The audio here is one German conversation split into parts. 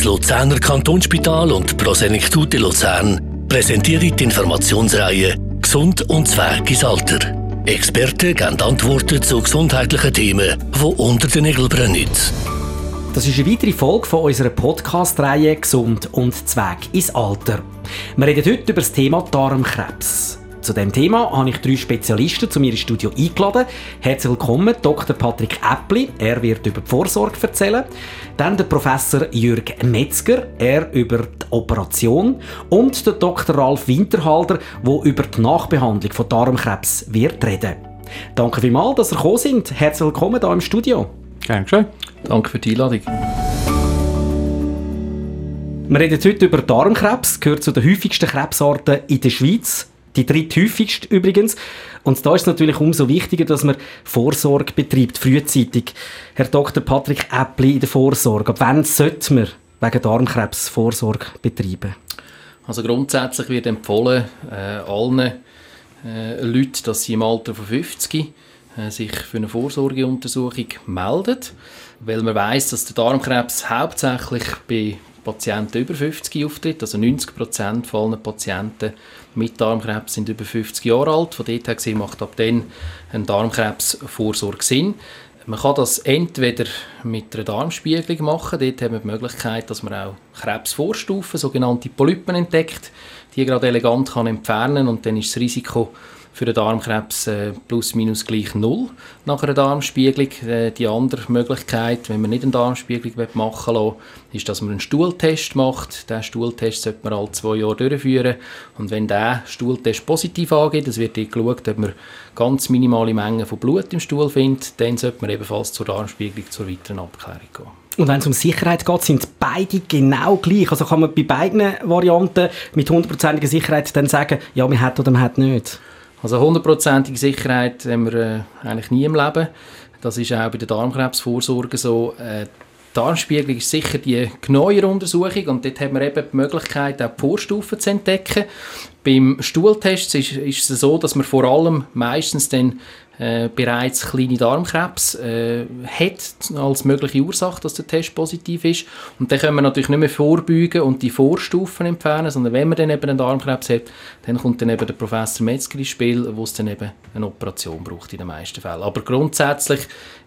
das Luzerner Kantonsspital und Prosenektute Luzern präsentieren die Informationsreihe Gesund und Zweig ins Alter. Experten geben Antworten zu gesundheitlichen Themen, die unter den Nägeln brennen. Das ist eine weitere Folge von unserer Podcast-Reihe Gesund und Zweig ins Alter. Wir reden heute über das Thema Darmkrebs. Zu dem Thema habe ich drei Spezialisten zu mir ins Studio eingeladen. Herzlich willkommen, Dr. Patrick Äppli. Er wird über die Vorsorge erzählen. Dann der Professor Jürg Metzger. Er über die Operation. Und der Dr. Ralf Winterhalter, der über die Nachbehandlung von Darmkrebs wird reden. Danke vielmals, dass ihr gekommen sind. Herzlich willkommen hier im Studio. Gerne schön. Danke für die Einladung. Wir reden heute über Darmkrebs, gehört zu den häufigsten Krebsarten in der Schweiz. Die dritthäufigste übrigens. Und da ist es natürlich umso wichtiger, dass man Vorsorge betreibt, frühzeitig. Herr Dr. Patrick Äppli in der Vorsorge. Ab wann sollte man wegen Darmkrebs Vorsorge betreiben? Also grundsätzlich wird empfohlen, äh, allen äh, Leuten, dass sie im Alter von 50 äh, sich für eine Vorsorgeuntersuchung melden, weil man weiß, dass der Darmkrebs hauptsächlich bei Patienten über 50 auftritt. Also 90 Prozent von allen Patienten mit Darmkrebs sind über 50 Jahre alt. Von dort her gesehen macht ab dann ein Darmkrebsvorsorge Sinn. Man kann das entweder mit einer Darmspiegelung machen. Dort haben wir die Möglichkeit, dass man auch Krebsvorstufen, sogenannte Polypen, entdeckt, die gerade elegant kann entfernen und dann ist das Risiko für den Darmkrebs äh, plus minus gleich null nach einer Darmspiegelung. Äh, die andere Möglichkeit, wenn man nicht eine Darmspiegelung machen will, ist, dass man einen Stuhltest macht. Diesen Stuhltest sollte man alle zwei Jahre durchführen. Und wenn der Stuhltest positiv angeht, es wird geschaut, ob man ganz minimale Mengen von Blut im Stuhl findet, dann sollte man ebenfalls zur Darmspiegelung zur weiteren Abklärung gehen. Und wenn es um Sicherheit geht, sind beide genau gleich. Also kann man bei beiden Varianten mit hundertprozentiger Sicherheit dann sagen, ja, man hat oder man hat nicht. Also hundertprozentige Sicherheit haben wir äh, eigentlich nie im Leben. Das ist auch bei der Darmkrebsvorsorge so. Äh, Darmspiegelung ist sicher die genauere Untersuchung und dort haben wir eben die Möglichkeit, auch die Vorstufen zu entdecken. Beim Stuhltest ist, ist es so, dass man vor allem meistens dann äh, bereits kleine Darmkrebs äh, hat als mögliche Ursache, dass der Test positiv ist. Und dann können wir natürlich nicht mehr vorbeugen und die Vorstufen entfernen, sondern wenn man dann eben einen Darmkrebs hat, dann kommt dann eben der Professor Metzger ins Spiel, wo es dann eben eine Operation braucht in den meisten Fällen. Aber grundsätzlich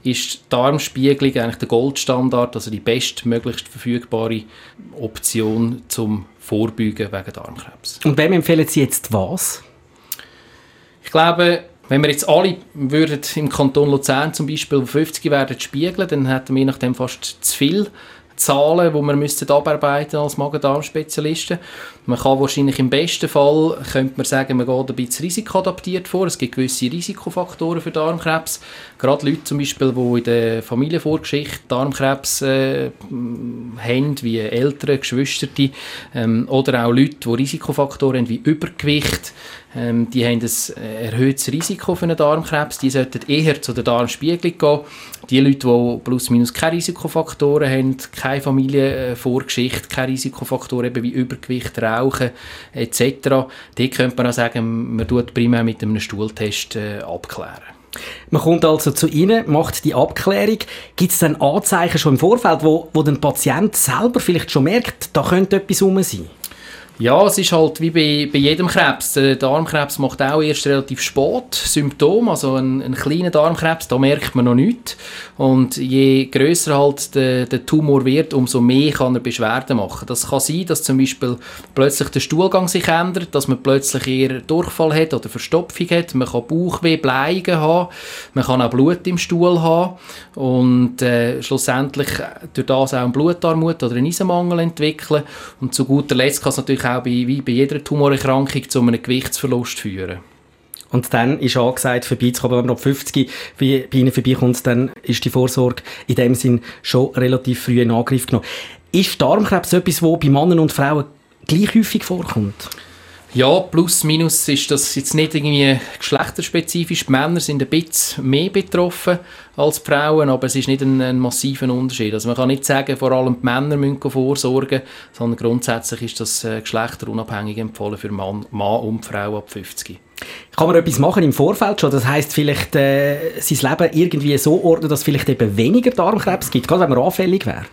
ist die Darmspiegelung eigentlich der Goldstandard, also die bestmöglichst verfügbare Option zum Vorbeugen wegen Darmkrebs. Und wem empfehlen Sie jetzt was? Ich glaube, wenn wir jetzt alle würden im Kanton Luzern zum Beispiel 50 werden spiegeln, dann hätten wir nachdem fast zu viel Zahlen, die wir müssten abarbeiten als Magen-Darm-Spezialisten. Man kann wahrscheinlich im besten Fall, könnte man sagen, man geht ein bisschen risikoadaptiert vor. Es gibt gewisse Risikofaktoren für Darmkrebs. Gerade Leute zum Beispiel, die in der Familienvorgeschichte Darmkrebs äh, haben, wie Eltern, Geschwister, ähm, oder auch Leute, die Risikofaktoren haben, wie Übergewicht, ähm, die haben ein erhöhtes Risiko für einen Darmkrebs. Die sollten eher zu der Darmspiegelung gehen. Die Leute, die plus minus keine Risikofaktoren haben, keine Familienvorgeschichte, keine Risikofaktoren eben wie Übergewicht, Rauchen etc., die könnte man auch sagen, man tut primär mit einem Stuhltest äh, abklären. Man kommt also zu Ihnen, macht die Abklärung. Gibt es dann Anzeichen schon im Vorfeld, wo, wo der Patient selber vielleicht schon merkt, da könnte etwas rum sein? Ja, es ist halt wie bei, bei jedem Krebs. Der Darmkrebs macht auch erst relativ spät Symptome, also ein, ein kleiner Darmkrebs, da merkt man noch nichts. Und je größer halt der, der, Tumor wird, umso mehr kann er Beschwerden machen. Das kann sein, dass zum Beispiel plötzlich der Stuhlgang sich ändert, dass man plötzlich eher Durchfall hat oder Verstopfung hat. Man kann Bauchweh, Bleigen haben, man kann auch Blut im Stuhl haben und äh, schlussendlich durch das auch eine Blutarmut oder einen Eisenmangel entwickeln. Und zu guter Letzt kann es natürlich auch bei, wie bei jeder Tumorerkrankung zu einem Gewichtsverlust führen. Und dann ist angesagt, vorbeizukommen, wenn man ab 50 bei, bei Ihnen vorbeikommt, dann ist die Vorsorge in dem Sinn schon relativ früh in Angriff genommen. Ist Darmkrebs etwas, das bei Männern und Frauen gleich häufig vorkommt? Ja, plus minus ist das jetzt nicht irgendwie geschlechterspezifisch. Die Männer sind ein bisschen mehr betroffen als die Frauen, aber es ist nicht ein, ein massiver Unterschied. Also man kann nicht sagen, vor allem die Männer müssen vorsorgen, sondern grundsätzlich ist das äh, geschlechterunabhängig empfohlen für Mann, Mann und Frau ab 50. Kann man etwas machen im Vorfeld schon? Das heißt vielleicht äh, sein Leben irgendwie so ordnen, dass es vielleicht eben weniger Darmkrebs gibt, gerade wenn man anfällig wäre?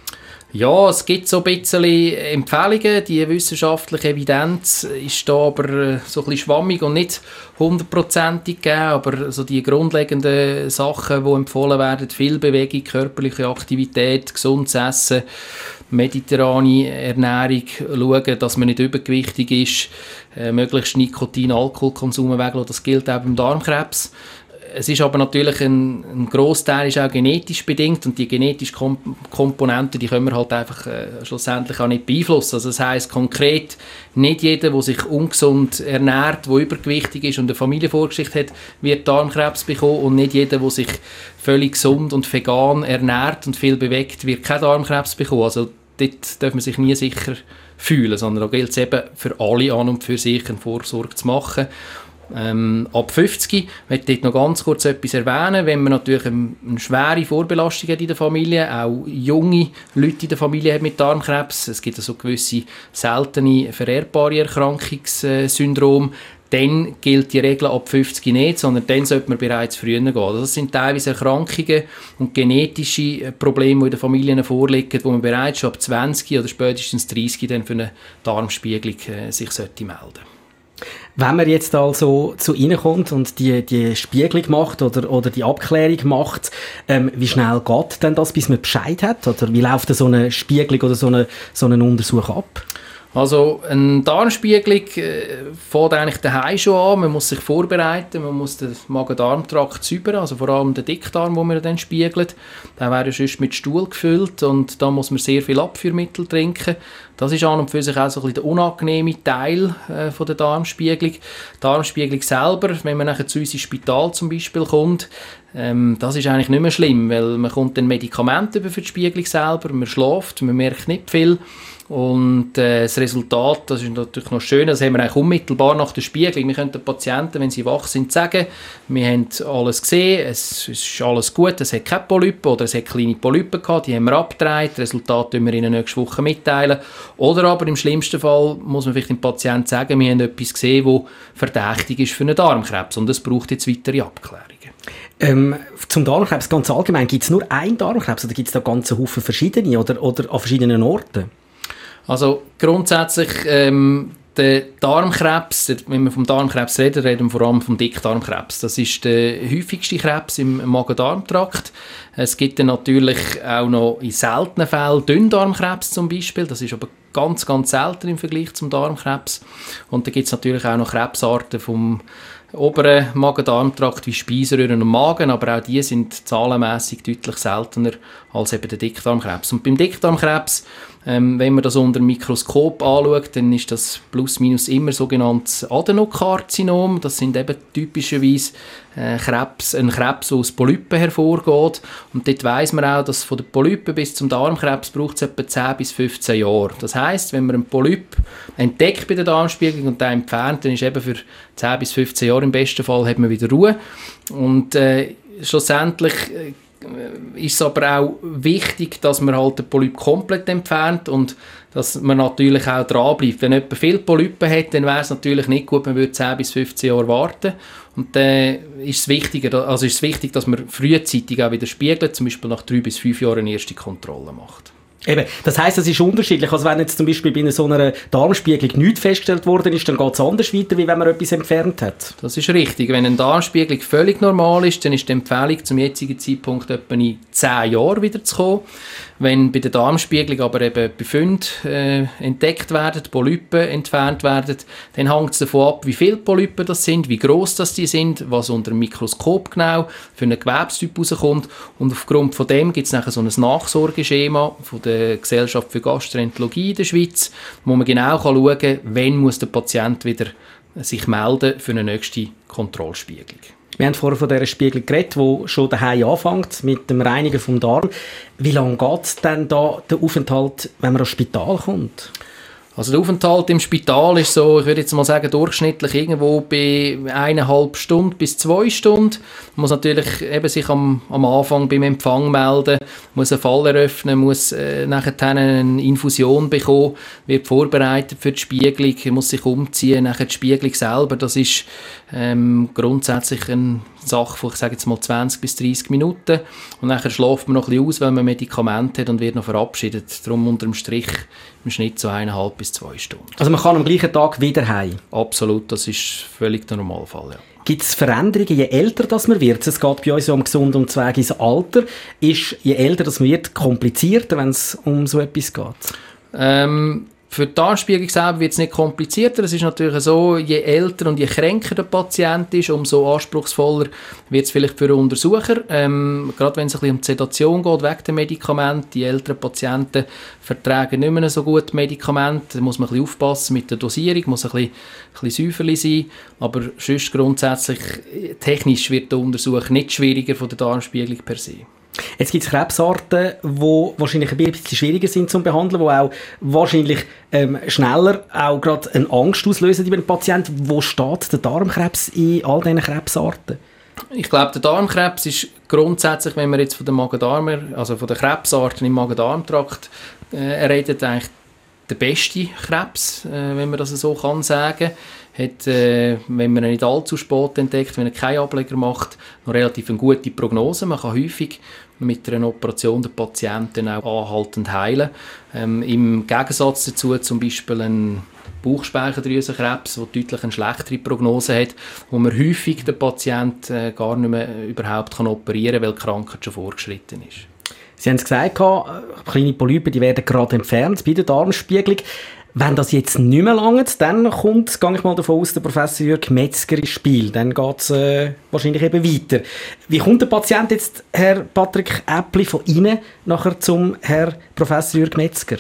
Ja, es gibt so ein bisschen Empfehlungen. Die wissenschaftliche Evidenz ist da aber äh, so ein bisschen schwammig und nicht hundertprozentig gegeben. Aber so die grundlegenden Sachen, die empfohlen werden, viel Bewegung, körperliche Aktivität, gesundes Essen, mediterrane Ernährung, schauen, dass man nicht übergewichtig ist, äh, möglichst Nikotin, Alkoholkonsum weglassen, das gilt auch beim Darmkrebs es ist aber natürlich ein, ein Großteil ist auch genetisch bedingt und die genetischen Kom Komponenten, die können wir halt einfach äh, schlussendlich auch nicht beeinflussen. Also das heißt konkret, nicht jeder, der sich ungesund ernährt, der übergewichtig ist und eine Familienvorgeschichte hat, wird Darmkrebs bekommen und nicht jeder, der sich völlig gesund und vegan ernährt und viel bewegt, wird keinen Darmkrebs bekommen. Also dort darf man sich nie sicher fühlen, sondern da gilt es eben für alle an und für sich eine Vorsorge zu machen ähm, ab 50 möchte ich noch ganz kurz etwas erwähnen, wenn man natürlich eine, schwere Vorbelastung hat in der Familie, auch junge Leute in der Familie haben mit Darmkrebs, es gibt also gewisse seltene vererbbare Erkrankungssyndrome, dann gilt die Regel ab 50 nicht, sondern dann sollte man bereits früher gehen. Also das sind teilweise Erkrankungen und genetische Probleme, die in den Familien vorliegen, wo man bereits schon ab 20 oder spätestens 30 dann für eine Darmspiegelung äh, sich sollte melden wenn man jetzt also zu Ihnen kommt und die, die Spiegelung macht oder, oder die Abklärung macht, ähm, wie schnell geht denn das, bis man Bescheid hat? Oder wie läuft so eine Spiegelung oder so eine, so einen Untersuch ab? Also eine Darmspiegelung äh, fängt eigentlich daheim schon an. Man muss sich vorbereiten, man muss den Magen-Darm-Trakt säubern, also vor allem den Dickdarm, den man dann spiegelt. Der wäre sonst mit Stuhl gefüllt und da muss man sehr viel Abführmittel trinken. Das ist an und für sich auch so ein bisschen der unangenehme Teil äh, von der Darmspiegelung. Die Darmspiegelung selber, wenn man nachher zu uns ins Spital zum Beispiel kommt, ähm, das ist eigentlich nicht mehr schlimm, weil man kommt dann Medikamente über für die Spiegelung selber, man schläft, man merkt nicht viel und äh, das Resultat, das ist natürlich noch schön, das haben wir eigentlich unmittelbar nach der Spiegelung. Wir können den Patienten, wenn sie wach sind, sagen, wir haben alles gesehen, es ist alles gut, es hat keine Polypen oder es hat kleine Polypen gehabt, die haben wir abgedreht, das Resultat können wir Ihnen nächste Woche mitteilen. Oder aber im schlimmsten Fall muss man vielleicht dem Patienten sagen, wir haben etwas gesehen, das verdächtig ist für einen Darmkrebs und es braucht jetzt weitere Abklärungen. Ähm, zum Darmkrebs ganz allgemein, gibt es nur einen Darmkrebs oder gibt es da ganze Haufen verschiedene oder, oder an verschiedenen Orten? Also grundsätzlich ähm, der Darmkrebs, wenn wir vom Darmkrebs reden, reden wir vor allem vom Dickdarmkrebs. Das ist der häufigste Krebs im Magen-Darm-Trakt. Es gibt dann natürlich auch noch in seltenen Fällen Dünndarmkrebs zum Beispiel. Das ist aber ganz, ganz selten im Vergleich zum Darmkrebs. Und da gibt es natürlich auch noch Krebsarten vom oberen Magen-Darm-Trakt wie Speiseröhren und Magen, aber auch die sind zahlenmäßig deutlich seltener als eben der Dickdarmkrebs. Und beim Dickdarmkrebs ähm, wenn man das unter dem Mikroskop anschaut, dann ist das plus minus immer sogenanntes Adenokarzinom. Das sind eben typischerweise äh, Krebs, ein Krebs, der aus Polypen hervorgeht. Und dort weiss man auch, dass von den Polypen bis zum Darmkrebs braucht es etwa 10 bis 15 Jahre. Das heißt, wenn man einen Polyp entdeckt bei der Darmspiegelung und den entfernt, dann ist eben für 10 bis 15 Jahre im besten Fall hat man wieder Ruhe. Und äh, schlussendlich äh, ist es aber auch wichtig, dass man halt den Polyp komplett entfernt und dass man natürlich auch dranbleibt. Wenn jemand viele Polypen hat, dann wäre es natürlich nicht gut, man würde 10 bis 15 Jahre warten. Und dann ist es, wichtiger, also ist es wichtig, dass man frühzeitig auch wieder spiegelt, zum Beispiel nach drei bis fünf Jahren eine erste Kontrolle macht. Eben, das heisst, es ist unterschiedlich. Also wenn jetzt zum Beispiel bei so einer Darmspiegelung nichts festgestellt worden ist, dann geht es anders weiter, wie wenn man etwas entfernt hat. Das ist richtig. Wenn eine Darmspiegelung völlig normal ist, dann ist die Empfehlung zum jetzigen Zeitpunkt etwa in 10 Jahren wieder zu kommen. Wenn bei der Darmspiegelung aber eben Befunde äh, entdeckt werden, Polypen entfernt werden, dann hängt es davon ab, wie viele Polypen das sind, wie groß das die sind, was unter dem Mikroskop genau für einen Gewebstyp rauskommt. Und aufgrund von dem gibt es nachher so ein Nachsorgeschema von der Gesellschaft für Gastroenterologie in der Schweiz, wo man genau kann schauen kann, wann muss der Patient wieder sich melden für eine nächste Kontrollspiegelung. Wir haben vorher von dieser Spiegel geredet, die schon daheim anfängt mit dem Reinigen vom Darm. Wie lange geht denn da der Aufenthalt, wenn man ins Spital kommt? Also der Aufenthalt im Spital ist so, ich würde jetzt mal sagen, durchschnittlich irgendwo bei eineinhalb Stunden bis zwei Stunden. Man muss natürlich eben sich am, am Anfang beim Empfang melden, muss einen Fall eröffnen, muss äh, nachher eine Infusion bekommen, wird vorbereitet für die Spiegelung, muss sich umziehen, nachher die Spiegelung selber, das ist ähm, grundsätzlich ein Sache von, ich sage jetzt mal 20 bis 30 Minuten und dann schläft man noch ein bisschen aus, wenn man Medikamente hat und wird noch verabschiedet. Darum unter dem Strich im Schnitt so eineinhalb bis zwei Stunden. Also man kann am gleichen Tag wieder heim? Absolut, das ist völlig der Normalfall, ja. Gibt es Veränderungen, je älter das man wird? Es geht bei uns ja um gesund und Zweig ins Alter. Ist, je älter das man wird, komplizierter, wenn es um so etwas geht? Ähm, für die Darmspiegelung selber wird es nicht komplizierter. Es ist natürlich so, je älter und je kränker der Patient ist, umso anspruchsvoller wird es vielleicht für den Untersucher. Ähm, gerade wenn es ein bisschen um die Sedation geht, wegen der Medikamente. Die älteren Patienten vertragen nicht mehr so gut Medikamente. Da muss man ein bisschen aufpassen mit der Dosierung, muss ein bisschen, ein bisschen säuferlich sein. Aber sonst grundsätzlich, technisch wird der Untersuch nicht schwieriger von der Darmspiegelung per se. Jetzt gibt es Krebsarten, die wahrscheinlich ein bisschen schwieriger sind zu behandeln, die auch wahrscheinlich ähm, schneller auch gerade eine Angst auslösen bei einem Patienten. Wo steht der Darmkrebs in all diesen Krebsarten? Ich glaube, der Darmkrebs ist grundsätzlich, wenn man jetzt von den Magen also von den Krebsarten im Magen-Darm-Trakt äh, redet, eigentlich der beste Krebs, äh, wenn man das so kann sagen hat, äh, wenn man ihn nicht allzu spät entdeckt, wenn er keinen Ableger macht, noch relativ eine gute Prognose. Man kann häufig mit einer Operation den Patienten auch anhaltend heilen. Ähm, Im Gegensatz dazu zum Beispiel ein Bauchspeicheldrüsenkrebs, der deutlich eine schlechtere Prognose hat, wo man häufig den Patienten äh, gar nicht mehr überhaupt kann operieren kann, weil die Krankheit schon vorgeschritten ist. Sie haben es gesagt, kleine Polypen die werden gerade entfernt bei der Darmspiegelung. Wenn das jetzt nicht mehr langt, dann kommt, gehe ich mal davon aus, der Professor Jörg Metzger ins Spiel. Dann geht es äh, wahrscheinlich eben weiter. Wie kommt der Patient jetzt, Herr Patrick Äppli, von Ihnen nachher zum Herr Professor Jörg Metzger?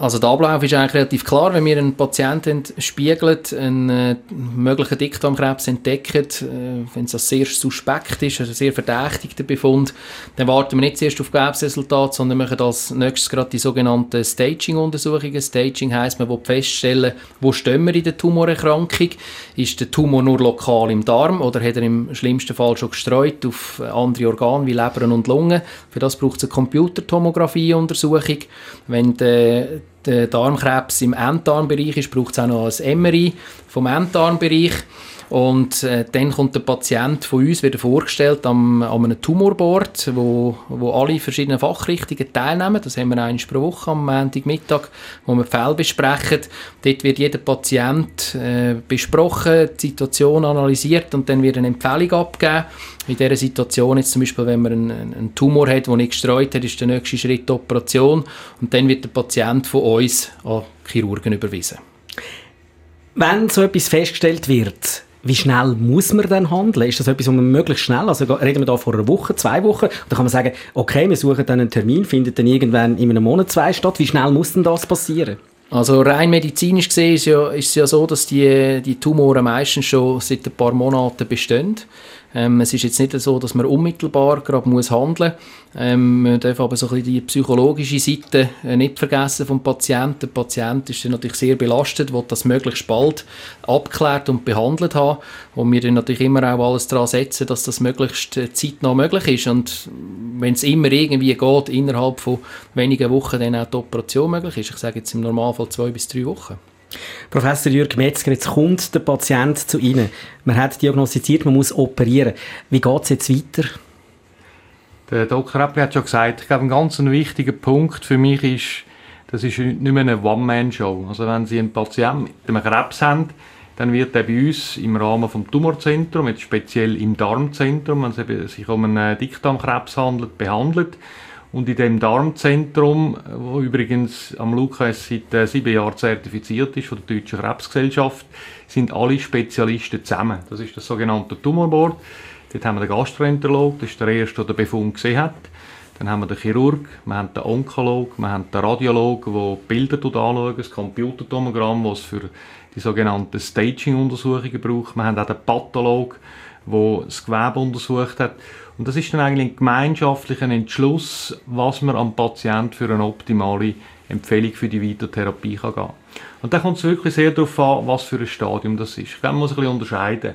Also der Ablauf ist eigentlich relativ klar. Wenn wir einen Patienten spiegeln, einen äh, möglichen Dickdarmkrebs entdecken, äh, wenn es sehr suspekt ist, also sehr verdächtigter Befund, dann warten wir nicht zuerst auf Krebsresultat, sondern machen als nächstes gerade die sogenannten Staging-Untersuchungen. Staging heisst, man will feststellen, wo stehen wir in der Tumorerkrankung. Ist der Tumor nur lokal im Darm oder hat er im schlimmsten Fall schon gestreut auf andere Organe wie Leber und Lunge? Für das braucht es eine Computertomographie-Untersuchung. Wenn der der Darmkrebs im Enddarmbereich ist, braucht es auch noch ein MRI vom Enddarmbereich. Und äh, dann kommt der Patient von uns wieder vorgestellt am, an einem Tumorboard, wo, wo alle verschiedenen Fachrichtungen teilnehmen. Das haben wir einmal pro Woche am Montagmittag, wo wir Fälle besprechen. Dort wird jeder Patient äh, besprochen, die Situation analysiert und dann wird eine Empfehlung abgegeben. In dieser Situation, jetzt zum Beispiel, wenn man einen, einen Tumor hat, der nicht gestreut hat, ist der nächste Schritt die Operation und dann wird der Patient von uns an Chirurgen überwiesen. Wenn so etwas festgestellt wird, wie schnell muss man dann handeln? Ist das etwas, wo man möglichst schnell, also reden wir da vor einer Woche, zwei Wochen, dann kann man sagen, okay, wir suchen dann einen Termin, findet dann irgendwann in einem Monat zwei statt. Wie schnell muss denn das passieren? Also rein medizinisch gesehen ist, ja, ist es ja so, dass die, die Tumore meistens schon seit ein paar Monaten bestehen. Ähm, es ist jetzt nicht so, dass man unmittelbar gerade muss handeln muss. Ähm, man darf aber so ein bisschen die psychologische Seite äh, nicht vergessen vom Patienten. Der Patient ist dann natürlich sehr belastet, will das möglichst bald abgeklärt und behandelt haben. Und wir dann natürlich immer auch alles daran setzen, dass das möglichst äh, zeitnah möglich ist. Und wenn es immer irgendwie geht, innerhalb von wenigen Wochen dann auch die Operation möglich ist. Ich sage jetzt im Normalfall zwei bis drei Wochen. Professor Jürg Metzger, jetzt kommt der Patient zu Ihnen. Man hat diagnostiziert, man muss operieren. Wie geht es jetzt weiter? Der Dr. Appel hat schon gesagt, ich glaube, ein ganz wichtiger Punkt für mich ist, das ist nicht mehr eine One-Man-Show. Also wenn Sie einen Patienten mit einem Krebs haben, dann wird er bei uns im Rahmen vom Tumorzentrum, jetzt speziell im Darmzentrum, wenn es sich um einen Dickdarmkrebs handelt, behandelt. Und in dem Darmzentrum, wo übrigens am Lukas seit äh, sieben Jahren zertifiziert ist von der Deutschen Krebsgesellschaft, sind alle Spezialisten zusammen. Das ist das sogenannte Tumorboard. Dort haben wir den Gastroenterolog, das ist der erste, der den Befund gesehen hat. Dann haben wir den Chirurg, wir haben den Onkolog, wir haben den Radiolog, der Bilder anschaut, das Computertomogramm, das es für die sogenannten Staging-Untersuchungen braucht. Wir haben auch den Patholog, der das Gewebe untersucht hat. Und das ist dann eigentlich ein gemeinschaftlicher Entschluss, was man am Patient für eine optimale Empfehlung für die Weitertherapie kann gehen Und da kommt es wirklich sehr darauf an, was für ein Stadium das ist. Ich glaube, man muss ein bisschen unterscheiden.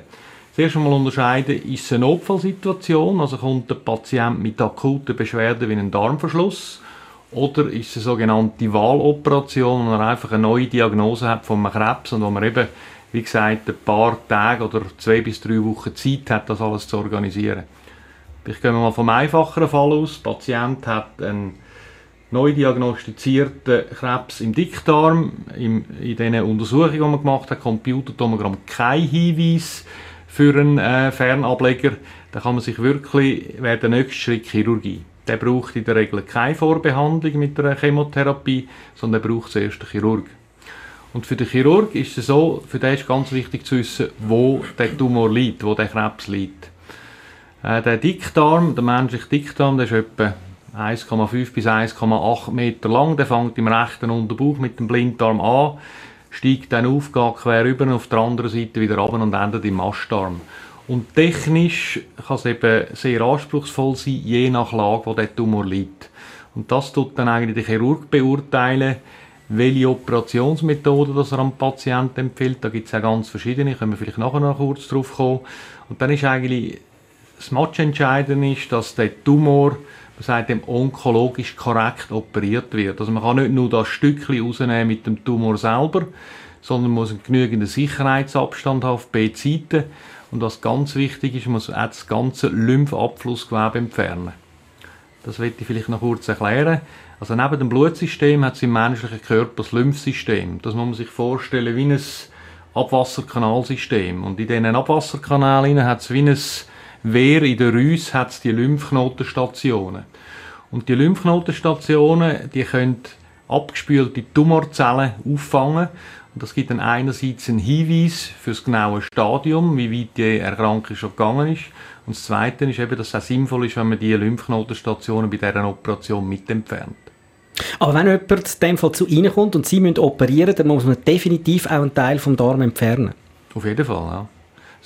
Zuerst einmal unterscheiden, ist es eine Notfallsituation, also kommt der Patient mit akuten Beschwerden wie einem Darmverschluss, oder ist es eine sogenannte Wahloperation, wo man einfach eine neue Diagnose hat von einem Krebs und wo man eben wie gesagt, ein paar Tage oder zwei bis drei Wochen Zeit hat, das alles zu organisieren. Ich gehe mal vom einfacheren Fall aus. Der Patient hat einen neu diagnostizierten Krebs im Dickdarm. in den Untersuchungen, die man gemacht hat, Computertomogramm, kein Hinweis für einen äh, Fernableger. Da kann man sich wirklich, wäre der nächste Schritt Chirurgie. Der braucht in der Regel keine Vorbehandlung mit einer Chemotherapie, sondern der braucht zuerst den Chirurg. Und für den Chirurg ist es so, für den ist ganz wichtig zu wissen, wo der Tumor liegt, wo der Krebs liegt. Äh, der Dickdarm, der menschliche Dickdarm, der ist etwa 1,5 bis 1,8 Meter lang. Der fängt im rechten Unterbauch mit dem Blinddarm an, steigt dann auf, geht quer rüber auf der anderen Seite wieder runter und endet im Mastdarm. Und technisch kann es eben sehr anspruchsvoll sein, je nach Lage, wo der Tumor liegt. Und das tut dann eigentlich der Chirurg beurteilen, welche Operationsmethode das er am Patienten empfiehlt. Da gibt es ja ganz verschiedene, können wir vielleicht nachher noch kurz drauf kommen. Und dann ist eigentlich das Matchentscheidende ist, dass der Tumor, man sagt dem, onkologisch korrekt operiert wird. Also man kann nicht nur das Stückchen rausnehmen mit dem Tumor selber, sondern muss einen genügenden Sicherheitsabstand haben auf beiden Seiten. Und was ganz wichtig ist, man muss auch das ganze Lymphabflussgewebe entfernen. Das werde ich vielleicht noch kurz erklären. Also neben dem Blutsystem hat es im menschlichen Körper das Lymphsystem. Das muss man sich vorstellen wie ein Abwasserkanalsystem. Und in diesen Abwasserkanälen hat es wie ein Wehr in der Rüse hat die Lymphknotenstationen. Und die Lymphknotenstationen, die können abgespülte Tumorzellen auffangen. Und das gibt dann einerseits einen Hinweis für das genaue Stadium, wie weit die Erkrankung schon gegangen ist. Und das Zweite ist eben, dass es auch sinnvoll ist, wenn man die Lymphknotenstationen bei dieser Operation mit entfernt. Aber wenn jemand in dem Fall zu Ihnen kommt und Sie müssen operieren, dann muss man definitiv auch einen Teil vom Darm entfernen. Auf jeden Fall, ja.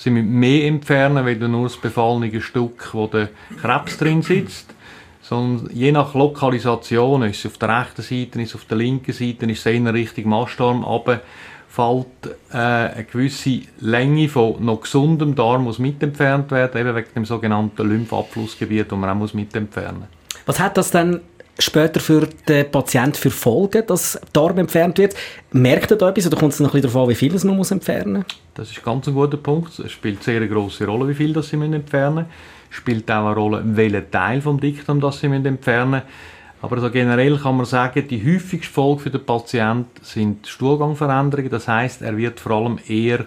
Sie müssen mehr entfernen, als nur das befallene Stück, wo der Krebs drin sitzt. Sondern je nach Lokalisation, ist es auf der rechten Seite, ist es auf der linken Seite, ist es in Richtung Mastarm runter, fällt äh, eine gewisse Länge von noch gesundem Darm muss mitentfernt werden, eben wegen dem sogenannten Lymphabflussgebiet, das man auch muss mitentfernen muss. Was hat das dann später für den Patienten für Folgen, dass Darm entfernt wird? Merkt er da etwas oder kommt es noch ein bisschen darauf an, wie viel man muss entfernen muss? Das ist ganz ein guter Punkt. Es spielt sehr eine grosse Rolle, wie viel das sie entfernen müssen. Es spielt auch eine Rolle, welchen Teil vom Diktum das sie entfernen müssen. Aber also generell kann man sagen, die häufigste Folge für den Patienten sind Stuhlgangveränderungen. Das heißt, er wird vor allem eher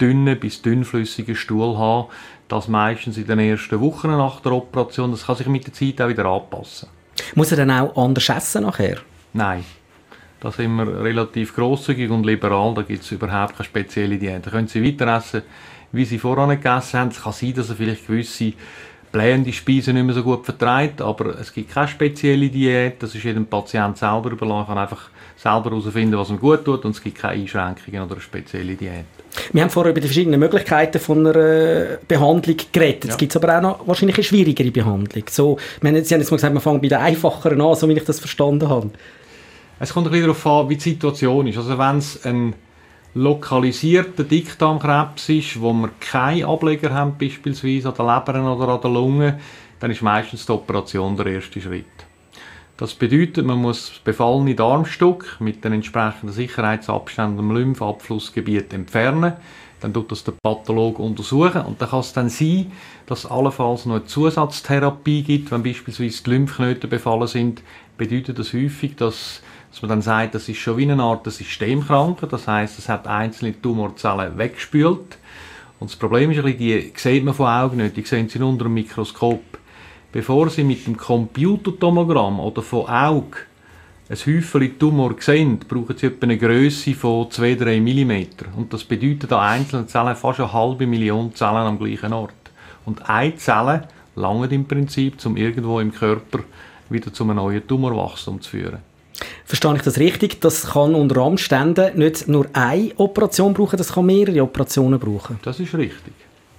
dünnen bis dünnflüssigen Stuhl haben. Das meistens in den ersten Wochen nach der Operation. Das kann sich mit der Zeit auch wieder anpassen. Muss er dann auch anders essen nachher? Nein. Da sind wir relativ grosszügig und liberal. Da gibt es überhaupt keine spezielle Diät. Da können Sie weiter essen, wie Sie voran gegessen haben. Es kann sein, dass er vielleicht gewisse blähende Speisen nicht mehr so gut vertreibt, aber es gibt keine spezielle Diät. Das ist jedem Patient selber überlassen. Er kann einfach selber herausfinden, was ihm gut tut und es gibt keine Einschränkungen oder eine spezielle Diät. Wir haben vorher über die verschiedenen Möglichkeiten von einer Behandlung geredet. Ja. Es gibt aber auch noch wahrscheinlich eine schwierigere Behandlung. So, wir haben, Sie haben jetzt mal gesagt, wir fangen bei der einfacheren an, so wie ich das verstanden habe. Es kommt ein bisschen darauf an, wie die Situation ist. Also wenn es ein lokalisierter Dickdarmkrebs ist, wo wir keine Ableger haben, beispielsweise an der Leber oder an der Lunge, dann ist meistens die Operation der erste Schritt. Das bedeutet, man muss befallene Darmstück mit den entsprechenden Sicherheitsabständen im Lymphabflussgebiet entfernen. Dann tut das der Pathologe untersuchen und dann kann es dann sein, dass es allenfalls noch eine Zusatztherapie gibt, wenn beispielsweise die Lymphknoten befallen sind. Bedeutet das häufig, dass, dass man dann sagt, das ist schon wie eine Art Systemkranke, das heißt, es hat einzelne Tumorzellen weggespült. Und das Problem ist, die sieht man von Augen nicht, die sehen sie unter dem Mikroskop bevor Sie mit dem Computertomogramm oder von Auge ein Häufchen Tumor sehen, brauchen Sie etwa eine Größe von 2-3 mm. Und das bedeutet an einzelnen Zellen fast eine halbe Million Zellen am gleichen Ort. Und eine Zelle langt im Prinzip, um irgendwo im Körper wieder zu einem neuen Tumorwachstum zu führen. Verstehe ich das richtig? Das kann unter Umständen nicht nur eine Operation brauchen, das kann mehrere Operationen brauchen? Das ist richtig.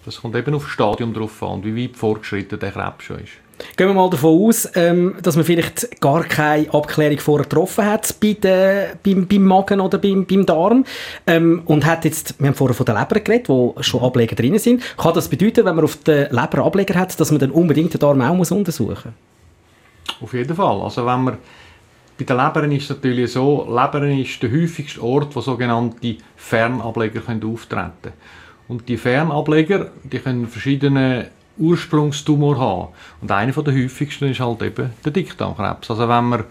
Das kommt eben auf das Stadium drauf an, wie weit fortgeschritten der Krebs schon ist. Gehen wir mal davon aus, ähm, dass man vielleicht gar keine Abklärung vorher getroffen hat bei de, beim, beim Magen oder beim, beim Darm ähm, und hat jetzt, wir haben vorher von der Leber geredet, wo schon Ableger drin sind. Kann das bedeuten, wenn man auf der Leber Ableger hat, dass man dann unbedingt den Darm auch muss untersuchen Auf jeden Fall. Also wenn man Bei den Lebern ist es natürlich so, Lebern ist der häufigste Ort, wo sogenannte Fernableger können auftreten können. Und die Fernableger, die können verschiedene Ursprungstumor haben. Und einer der häufigsten ist halt eben der Dickdarmkrebs. Also wenn man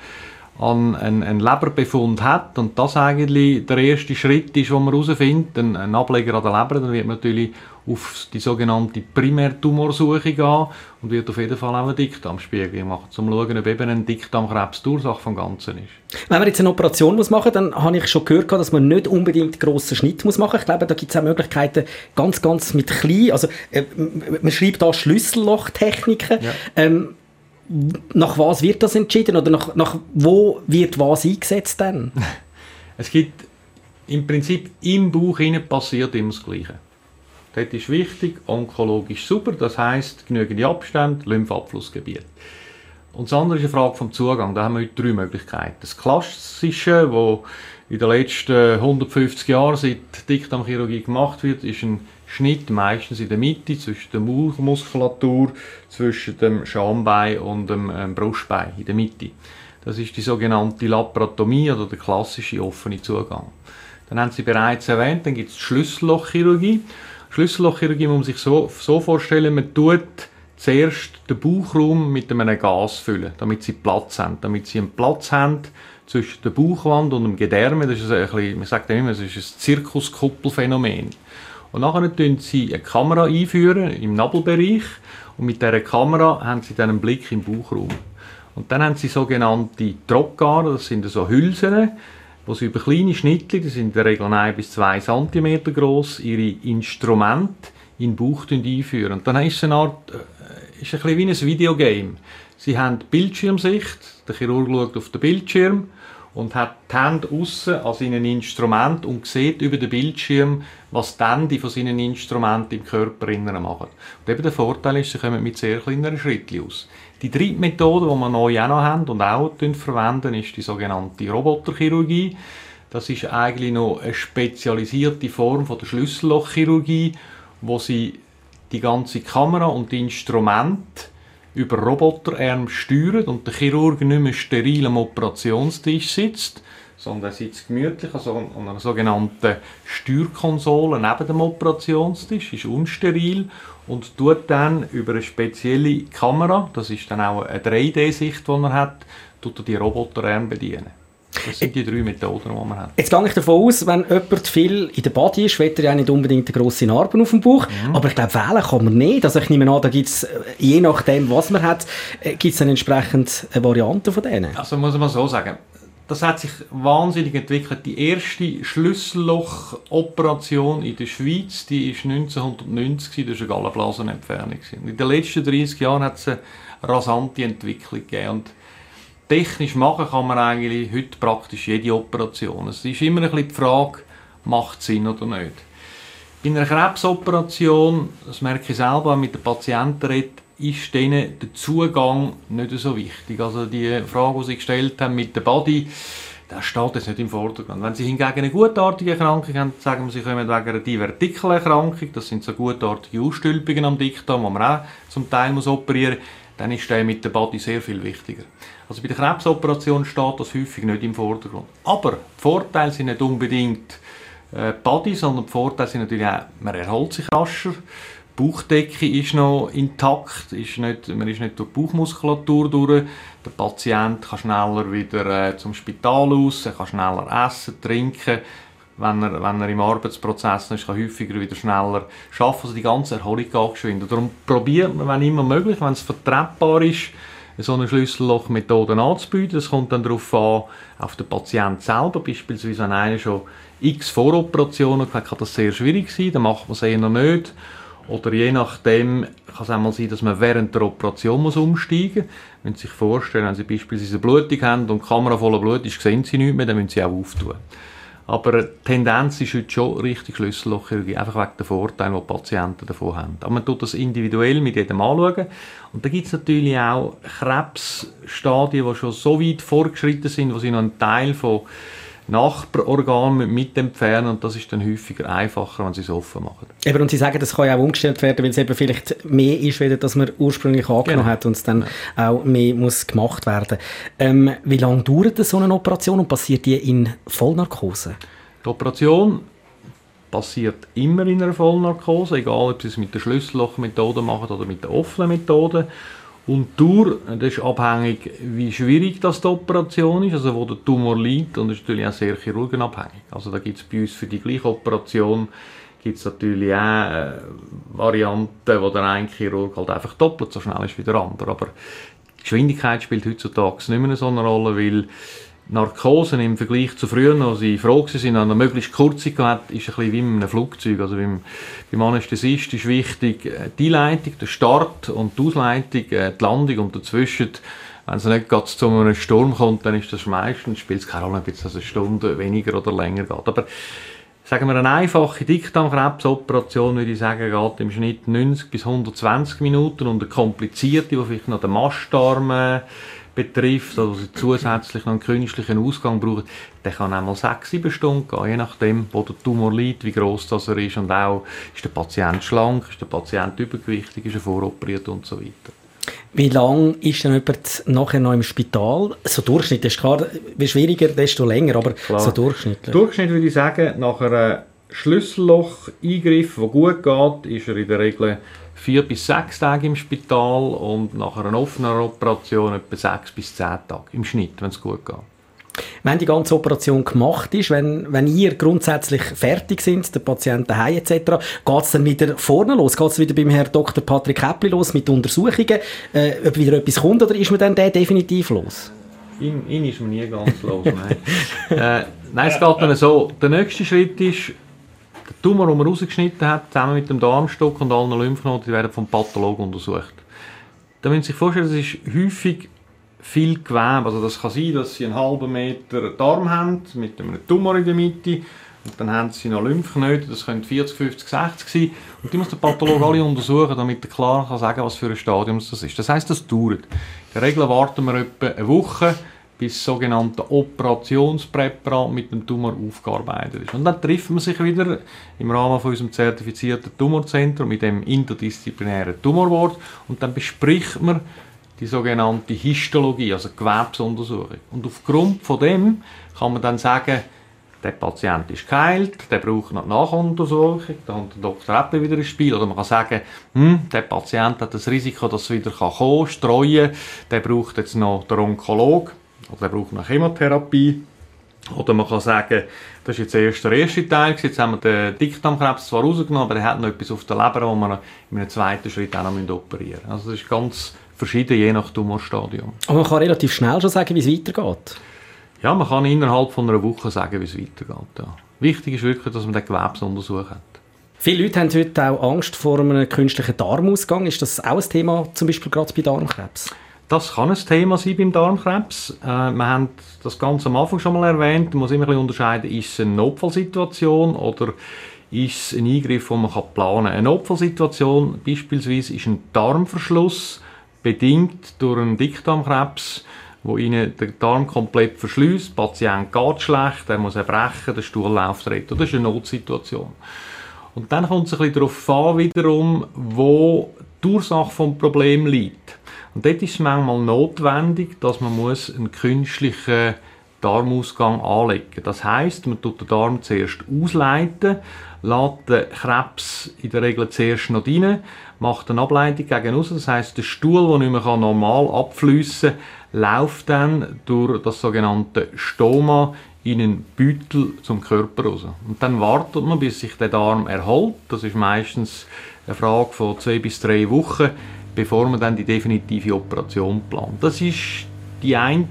an einen, einen Leberbefund hat und das eigentlich der erste Schritt ist, wo man herausfindet, ein, ein Ableger an der Leber, dann wird man natürlich auf die sogenannte Primärtumorsuche gehen und wird auf jeden Fall auch eine Dickdarmspiegel machen, um zu schauen, ob eben ein Dickdarmkrebs die Ursache vom Ganzen ist. Wenn man jetzt eine Operation muss machen muss, dann habe ich schon gehört, dass man nicht unbedingt grossen Schnitt muss machen muss. Ich glaube, da gibt es auch Möglichkeiten, ganz, ganz mit klein, also äh, man schreibt da Schlüssellochtechniken. Ja. Ähm, nach was wird das entschieden oder nach, nach wo wird was eingesetzt dann? Es gibt im Prinzip im Bauch passiert immer das Gleiche. Dort ist wichtig, onkologisch super, das heißt genügend Abstände, Lymphabflussgebiet. Und das andere ist eine Frage vom Zugang. Da haben wir heute drei Möglichkeiten. Das Klassische, wo in den letzten 150 Jahren seit Dickdarmchirurgie gemacht wird, ist ein Schnitt meistens in der Mitte zwischen der Muskulatur, zwischen dem Schambein und dem ähm, Brustbein in der Mitte. Das ist die sogenannte Laparotomie oder der klassische offene Zugang. Dann haben Sie bereits erwähnt, dann gibt es die Schlüssellochchirurgie. Schlüssellochchirurgie muss man sich so, so vorstellen, man tut zuerst den Bauchraum mit einem Gas füllen, damit Sie Platz haben, damit Sie einen Platz haben zwischen der Bauchwand und dem Gedärme. Das ist ein bisschen, man sagt immer, es ist ein Zirkuskuppelphänomen. Und nachher führen sie eine Kamera einführen im Nabelbereich und mit dieser Kamera haben sie dann einen Blick im Bauchraum. Und dann haben sie sogenannte Trockare, das sind so Hülsen, wo sie über kleine Schnittchen, die sind in der Regel 1 bis 2 cm groß, ihre Instrumente in den Bauch einführen. Und dann ist es eine Art, äh, ist ein bisschen wie ein Videogame. Sie haben Bildschirmsicht, der Chirurg schaut auf den Bildschirm und hat die Hände außen an seinen Instrument und sieht über den Bildschirm, was die Hände von seinen Instrumenten im Körper machen. Und eben der Vorteil ist, sie kommen mit sehr kleinen Schritten aus. Die dritte Methode, die wir neu auch noch haben und auch verwenden, ist die sogenannte Roboterchirurgie. Das ist eigentlich noch eine spezialisierte Form von der Schlüssellochchirurgie, wo sie die ganze Kamera und die Instrumente über Roboterarm steuert und der Chirurg nicht mehr steril am Operationstisch sitzt, sondern er sitzt gemütlich also an einer sogenannten Steuerkonsole neben dem Operationstisch, ist unsteril und tut dann über eine spezielle Kamera, das ist dann auch eine 3D-Sicht, die er hat, tut er die Roboterarm bedienen. Das sind die drei Methoden, die man hat. Jetzt gehe ich davon aus, wenn jemand viel in der Body ist, will er ja nicht unbedingt eine grosse Narben auf dem Bauch. Mhm. Aber ich glaube, wählen kann man nicht. Also ich nehme an, da gibt es, äh, je nachdem, was man hat, äh, gibt es dann entsprechend eine Variante von denen. Also muss man so sagen, das hat sich wahnsinnig entwickelt. Die erste Schlüsselloch-Operation in der Schweiz, die ist 1990, das war eine Gallenblasenentfernung. In den letzten 30 Jahren hat es eine rasante Entwicklung gegeben. Und technisch machen kann man eigentlich heute praktisch jede Operation. Es ist immer ein bisschen die Frage, macht es Sinn oder nicht. Bei einer Krebsoperation, das merke ich selber, mit den Patienten rede, ist denen der Zugang nicht so wichtig. Also die Frage, die sie gestellt haben mit der Body, das steht jetzt nicht im Vordergrund. Wenn Sie hingegen eine gutartige Erkrankung haben, sagen wir, Sie kommen wegen einer Divertikelerkrankung, das sind so gutartige Ausstülpungen am Dickdarm, die man auch zum Teil operieren muss, dann ist der mit der Body sehr viel wichtiger. Also bei der Krebsoperation steht das häufig nicht im Vordergrund. Aber die Vorteile sind nicht unbedingt äh, Body, sondern die Vorteile sind natürlich auch, man erholt sich rascher, die Bauchdecke ist noch intakt, ist nicht, man ist nicht durch die Bauchmuskulatur durch, der Patient kann schneller wieder äh, zum Spital aus, er kann schneller essen, trinken, wenn er, wenn er im Arbeitsprozess ist, kann häufiger wieder schneller arbeiten. Also die ganze Erholung geht geschwind. Darum probiert man, wenn immer möglich, wenn es vertretbar ist, so eine Schlüssellochmethode anzubieten. Das kommt dann darauf an, auf den Patienten selber. Beispielsweise, wenn einer schon x Voroperationen hat, kann das sehr schwierig sein, dann macht man es eher nicht. Oder je nachdem kann es einmal sein, dass man während der Operation muss umsteigen muss. Wenn Sie sich vorstellen, wenn Sie beispielsweise eine Blutung haben und die Kamera voller Blut ist, sehen Sie nichts mehr, dann müssen Sie auch auftun. Aber die Tendenz ist heute schon richtig Schlüssellochchirurgie, einfach wegen der Vorteile, die die Patienten davon haben. Aber man tut das individuell mit jedem anschauen. Und da gibt es natürlich auch Krebsstadien, die schon so weit fortgeschritten sind, wo sie noch einen Teil von Nachbarorgan mit entfernen und das ist dann häufiger einfacher, wenn sie es offen machen. Eben, und Sie sagen, das kann ja auch umgestellt werden, weil es eben vielleicht mehr ist, als man ursprünglich angenommen genau. hat und es dann ja. auch mehr muss gemacht werden. Ähm, wie lange dauert so eine Operation und passiert die in Vollnarkose? Die Operation passiert immer in einer Vollnarkose, egal ob sie es mit der Schlüssellochmethode machen oder mit der offenen Methode. Und Tour, das ist abhängig, wie schwierig das die Operation ist, also wo der Tumor liegt und ist natürlich auch sehr chirurgenabhängig. Also da gibt es bei uns für die gleiche Operation gibt natürlich auch äh, Varianten, wo der eine Chirurg halt einfach doppelt so schnell ist wie der andere. Aber die Geschwindigkeit spielt heutzutage nicht mehr so eine Rolle, weil Narkosen im Vergleich zu früher, als sie froh waren, eine möglichst kurze gehabt, ist ein bisschen wie in einem Flugzeug. Also beim, beim Anästhesist ist wichtig äh, die Leitung, der Start und die Ausleitung, äh, die Landung und dazwischen wenn es nicht gerade zu einem Sturm kommt, dann ist das meistens, spielt es keine Rolle, ob es eine Stunde weniger oder länger geht. Aber sagen wir eine einfache Dickdarmkrebsoperation, würde ich sagen, geht im Schnitt 90 bis 120 Minuten und eine komplizierte, die vielleicht noch den Mastdarm äh, betrifft, also zusätzlich noch einen künstlichen Ausgang braucht, der kann auch mal sechs, sieben Stunden gehen, je nachdem, wo der Tumor liegt, wie groß das er ist und auch, ist der Patient schlank, ist der Patient übergewichtig, ist er voroperiert und so weiter. Wie lange ist denn jemand nachher noch im Spital? So Durchschnitt ist klar, wie schwieriger, desto länger, aber klar. so durchschnittlich. Durchschnitt würde ich sagen, nach einem Schlüsselloch-Eingriff, der gut geht, ist er in der Regel vier bis sechs Tage im Spital und nach einer offenen Operation etwa sechs bis zehn Tage im Schnitt, wenn es gut geht. Wenn die ganze Operation gemacht ist, wenn, wenn ihr grundsätzlich fertig sind, der Patient daheim etc., geht es dann wieder vorne los? Geht es wieder beim Herrn Dr. Patrick Häppli los mit Untersuchungen, äh, ob wieder etwas kommt oder ist man dann der definitiv los? Ihn, ihn ist man nie ganz los, nein. äh, nein, es geht dann so, der nächste Schritt ist, der Tumor, den man rausgeschnitten hat, zusammen mit dem Darmstock und allen Lymphknoten, werden vom Pathologen untersucht. Da müssen Sie sich vorstellen, es ist häufig viel Gewebe. Also das kann sein, dass Sie einen halben Meter Darm haben, mit einem Tumor in der Mitte. Und dann haben Sie noch Lymphknoten, das können 40, 50, 60 sein. Und die muss der Pathologe alle untersuchen, damit er klar kann sagen was für ein Stadium das ist. Das heißt, das dauert. In der Regel warten wir etwa eine Woche, bis sogenannte Operationspräparat mit dem Tumor aufgearbeitet ist. Und dann trifft man sich wieder im Rahmen von unserem zertifizierten Tumorzentrum mit dem interdisziplinären Tumorwort und dann bespricht man die sogenannte Histologie, also Gewebsuntersuchung. Und aufgrund von dem kann man dann sagen, der Patient ist geheilt, der braucht noch Nachuntersuchung, da kommt der Dr. Eppel wieder ins Spiel. Oder man kann sagen, hm, der Patient hat das Risiko, dass es wieder kommen kann, streuen, der braucht jetzt noch den Onkolog oder er braucht noch Chemotherapie. Oder man kann sagen, das ist jetzt erst der erste Teil, jetzt haben wir den Dickdarmkrebs zwar rausgenommen, aber er hat noch etwas auf der Leber, wo wir in einem zweiten Schritt auch noch operieren müssen. Also das ist ganz verschieden, je nach Tumorstadium. Aber man kann relativ schnell schon sagen, wie es weitergeht? Ja, man kann innerhalb von einer Woche sagen, wie es weitergeht. Ja. Wichtig ist wirklich, dass man den Gewebsuntersuch hat. Viele Leute haben heute auch Angst vor einem künstlichen Darmausgang. Ist das auch ein Thema, zum Beispiel gerade bei Darmkrebs? Das kann ein Thema sein beim Darmkrebs. Äh, wir haben das Ganze am Anfang schon mal erwähnt. Man muss immer ein unterscheiden, ist es eine Notfallsituation oder ist es ein Eingriff, den man planen kann. Eine Notfallsituation beispielsweise ist ein Darmverschluss, bedingt durch einen Dickdarmkrebs, wo ihnen der Darm komplett verschließt. Der Patient geht schlecht, er muss erbrechen, der Stuhl läuft retten. Das ist eine Notsituation. Und dann kommt es ein bisschen darauf an, wiederum, wo die Ursache des Problems liegt. Und dort ist es manchmal notwendig, dass man muss einen künstlichen Darmausgang anlegen Das heißt, man tut den Darm zuerst ausleiten, lässt den Krebs in der Regel zuerst noch rein, macht eine Ableitung gegen raus. Das heißt, der Stuhl, der nicht mehr normal abfließen kann, läuft dann durch das sogenannte Stoma in einen Beutel zum Körper raus. Und dann wartet man, bis sich der Darm erholt. Das ist meistens eine Frage von zwei bis drei Wochen bevor man dann die definitive Operation plant. Das ist die eine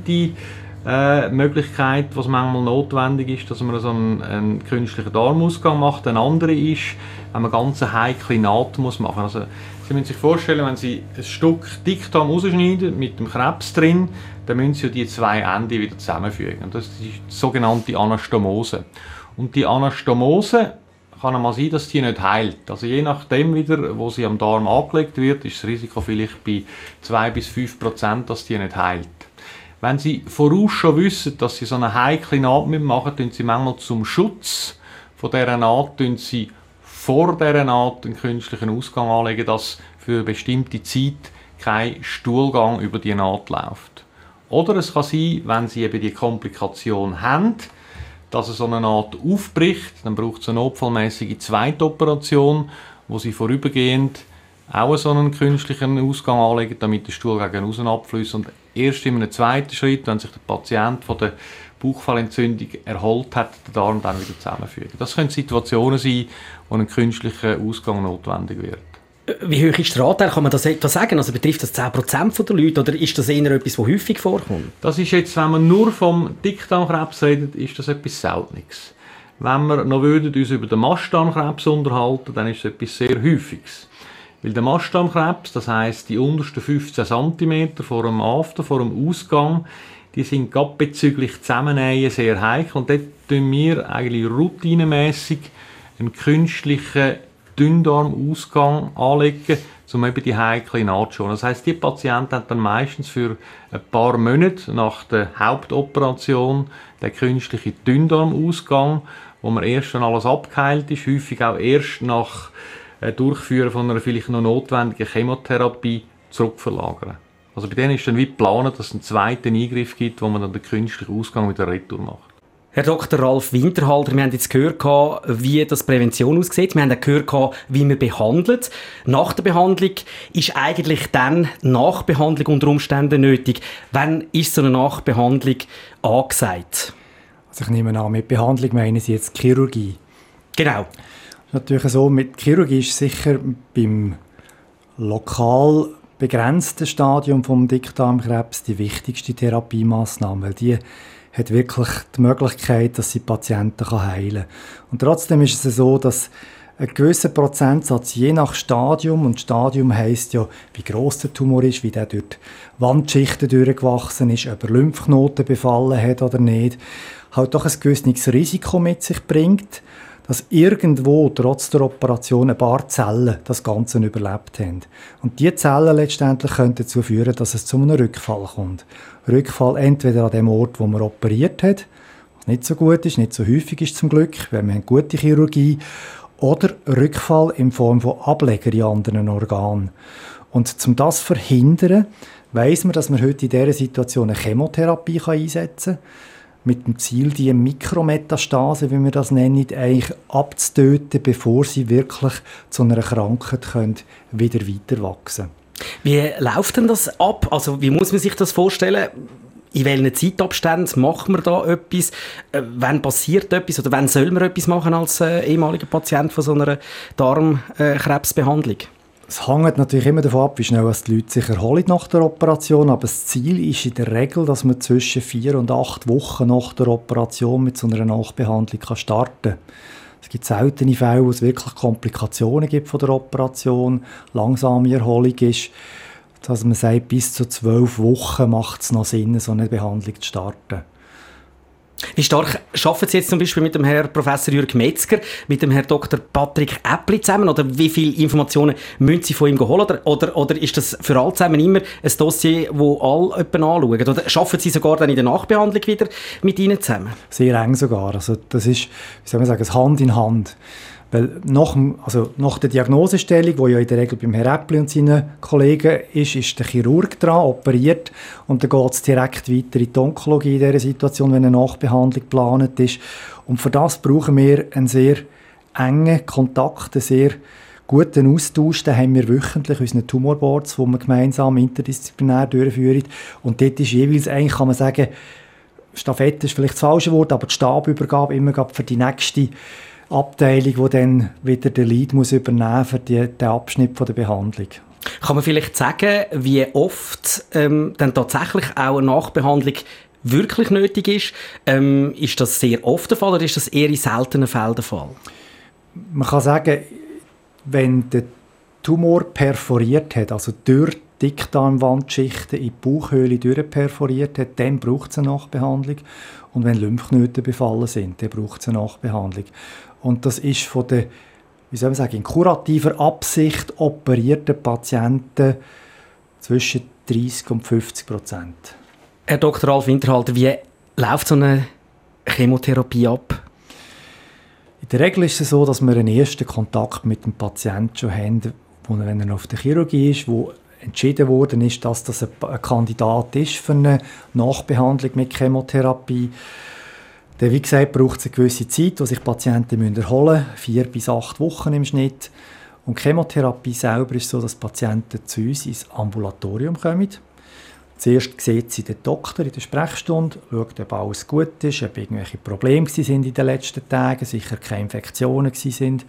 äh, Möglichkeit, was manchmal notwendig ist, dass man so einen, einen künstlichen Darmausgang macht. Eine andere ist, wenn man ganz eine heikle Naht muss machen. Also Sie müssen sich vorstellen, wenn Sie ein Stück Dickdarm rausschneiden mit dem Krebs drin, dann müssen Sie die zwei Enden wieder zusammenfügen. Das ist die sogenannte Anastomose. Und die Anastomose kann einmal sein, dass die nicht heilt. Also je nachdem wieder, wo sie am Darm angelegt wird, ist das Risiko vielleicht bei 2 bis 5 Prozent, dass die nicht heilt. Wenn Sie voraus schon wissen, dass Sie so eine heikle Naht machen, tun Sie manchmal zum Schutz von dieser Naht, tun Sie vor dieser Naht einen künstlichen Ausgang anlegen, dass für eine bestimmte Zeit kein Stuhlgang über die Naht läuft. Oder es kann sein, wenn Sie eben die Komplikation haben, dass so eine Naht aufbricht, dann braucht es eine notfallmäßige zweite Operation, wo Sie vorübergehend auch so einen künstlichen Ausgang anlegen, damit der Stuhl gegen außen abfließt und erst in einem zweiten Schritt, wenn sich der Patient von der Bauchfellentzündung erholt hat, den Darm dann wieder zusammenfügen. Das können Situationen sein, wo ein künstlicher Ausgang notwendig wird. Wie hoch ist der Anteil? Kann man das etwa sagen? Also betrifft das 10% der Leute oder ist das eher etwas, das häufig vorkommt? Das ist jetzt, wenn man nur vom Dickdarmkrebs redet, ist das etwas Seltenes. Wenn wir noch würden uns über den Mastdarmkrebs unterhalten, dann ist es etwas sehr Häufiges. Weil der Mastdarmkrebs, das heißt die untersten 15 cm vor dem After, vor dem Ausgang, die sind gerade bezüglich Zusammennähen sehr heikel und dort tun wir eigentlich routinemäßig einen künstlichen Dünndarmausgang anlegen, um eben die heikle Naht zu Das heißt, die Patienten haben dann meistens für ein paar Monate nach der Hauptoperation den künstlichen Dünndarmausgang, wo man erst, wenn alles abgeheilt ist, häufig auch erst nach äh, Durchführen von einer vielleicht noch notwendigen Chemotherapie zurückverlagern. Also bei denen ist dann wie geplant, dass es einen zweiten Eingriff gibt, wo man dann den künstlichen Ausgang mit der Retour macht. Herr Dr. Ralf Winterhalter, wir haben jetzt gehört, wie das Prävention aussieht. Wir haben gehört, wie man behandelt. Nach der Behandlung ist eigentlich dann Nachbehandlung unter Umständen nötig. Wann ist so eine Nachbehandlung angesagt? Also ich nehme an, mit Behandlung meinen Sie jetzt Chirurgie? Genau. Natürlich so, mit Chirurgie ist sicher beim lokal begrenzten Stadium vom Dickdarmkrebs die wichtigste Therapiemaßnahme, weil die hat wirklich die Möglichkeit, dass sie Patienten heilen kann. Und trotzdem ist es so, dass ein gewisser Prozentsatz je nach Stadium, und Stadium heißt ja, wie groß der Tumor ist, wie der durch Wandschichten durchgewachsen ist, ob er Lymphknoten befallen hat oder nicht, halt doch ein gewisses Risiko mit sich bringt, dass irgendwo trotz der Operation ein paar Zellen das Ganze überlebt haben. Und diese Zellen letztendlich können dazu führen, dass es zu einem Rückfall kommt. Rückfall entweder an dem Ort, wo man operiert hat, was nicht so gut ist, nicht so häufig ist zum Glück, weil wir haben gute Chirurgie, oder Rückfall in Form von Ableger in anderen Organen. Und um das zu verhindern, weiss man, dass man heute in dieser Situation eine Chemotherapie einsetzen kann, mit dem Ziel, die Mikrometastase, wie wir das nennen, eigentlich abzutöten, bevor sie wirklich zu einer Krankheit können, wieder weiter wachsen Wie läuft denn das ab? Also wie muss man sich das vorstellen? In welchen Zeitabständen macht man da etwas? Äh, wann passiert etwas? Oder wann soll man etwas machen als äh, ehemaliger Patient von so einer Darmkrebsbehandlung? Es hängt natürlich immer davon ab, wie schnell die Leute sich erholen nach der Operation, aber das Ziel ist in der Regel, dass man zwischen vier und acht Wochen nach der Operation mit so einer Nachbehandlung starten kann. Es gibt seltene Fälle, wo es wirklich Komplikationen gibt von der Operation, langsame Erholung ist, dass man sagt, bis zu zwölf Wochen macht es noch Sinn, so eine Behandlung zu starten. Wie stark arbeiten Sie jetzt zum Beispiel mit dem Herrn Professor Jürg Metzger, mit dem Herrn Dr. Patrick Äppli zusammen? Oder wie viele Informationen müssen Sie von ihm holen? Oder, oder, oder ist das für alle zusammen immer ein Dossier, das alle anschauen? Oder arbeiten Sie sogar dann in der Nachbehandlung wieder mit Ihnen zusammen? Sehr eng sogar. Also das ist, wie soll man sagen, Hand in Hand. Weil nach, also nach der Diagnosestellung, die ja in der Regel beim Herrn Äppli und seinen Kollegen ist, ist der Chirurg dran, operiert und dann geht es direkt weiter in die Onkologie in dieser Situation, wenn eine Nachbehandlung geplant ist. Und für das brauchen wir einen sehr engen Kontakt, einen sehr guten Austausch. Den haben wir wöchentlich unsere Tumorboards, die wir gemeinsam interdisziplinär durchführen. Und dort ist jeweils eigentlich, kann man sagen, Stafette ist vielleicht das falsche Wort, aber die Stabübergabe immer für die nächste Abteilung, die dann wieder den Lead muss übernehmen für die, den Abschnitt von der Behandlung. Kann man vielleicht sagen, wie oft ähm, dann tatsächlich auch eine Nachbehandlung wirklich nötig ist? Ähm, ist das sehr oft der Fall oder ist das eher in seltenen Fällen der Fall? Man kann sagen, wenn der Tumor perforiert hat, also durch Dickdarmwandschichten in die Bauchhöhle durchperforiert hat, dann braucht es eine Nachbehandlung. Und wenn Lymphknoten befallen sind, dann braucht es eine Nachbehandlung. Und das ist von der, wie soll man sagen, in kurativer Absicht operierten Patienten zwischen 30 und 50 Prozent. Herr Dr. Ralf Winterhalter, wie läuft so eine Chemotherapie ab? In der Regel ist es so, dass wir einen ersten Kontakt mit dem Patienten schon haben, wo, wenn er auf der Chirurgie ist, wo entschieden worden ist, dass das ein Kandidat ist für eine Nachbehandlung mit Chemotherapie. Denn wie gesagt, braucht es eine gewisse Zeit, die sich Patienten erholen müssen, vier bis acht Wochen im Schnitt. Und Chemotherapie selber ist so, dass Patienten zu uns ins Ambulatorium kommen. Zuerst sieht sie den Doktor in der Sprechstunde, schaut, ob alles gut ist, ob irgendwelche Probleme in den letzten Tagen, sicher keine Infektionen sind,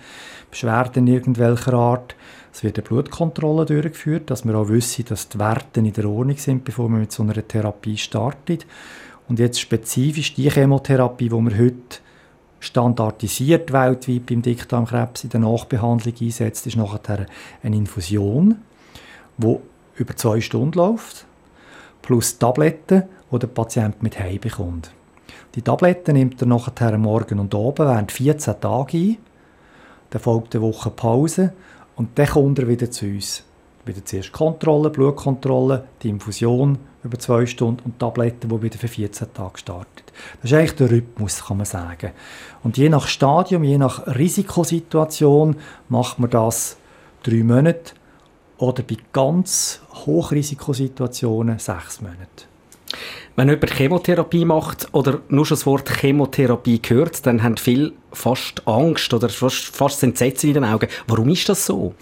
Beschwerden irgendwelcher Art. Es wird eine Blutkontrolle durchgeführt, dass wir auch wissen, dass die Werte in der Ordnung sind, bevor man mit so einer Therapie startet. Und jetzt spezifisch die Chemotherapie, die wir heute standardisiert weltweit beim Dickdarmkrebs in der Nachbehandlung einsetzt, ist nachher eine Infusion, die über zwei Stunden läuft, plus Tabletten, die der Patient mit heim bekommt. Die Tabletten nimmt er nachher morgen und oben während 14 Tage ein. Dann folgt eine Woche Pause und dann kommt er wieder zu uns. Wieder zuerst Kontrolle, Blutkontrolle, die Infusion über zwei Stunden und Tabletten, die wieder für 14 Tage startet. Das ist eigentlich der Rhythmus, kann man sagen. Und je nach Stadium, je nach Risikosituation macht man das drei Monate oder bei ganz Hochrisikosituationen sechs Monate. Wenn jemand Chemotherapie macht oder nur schon das Wort Chemotherapie hört, dann haben viele fast Angst oder fast, fast Entsetzen in den Augen. Warum ist das so?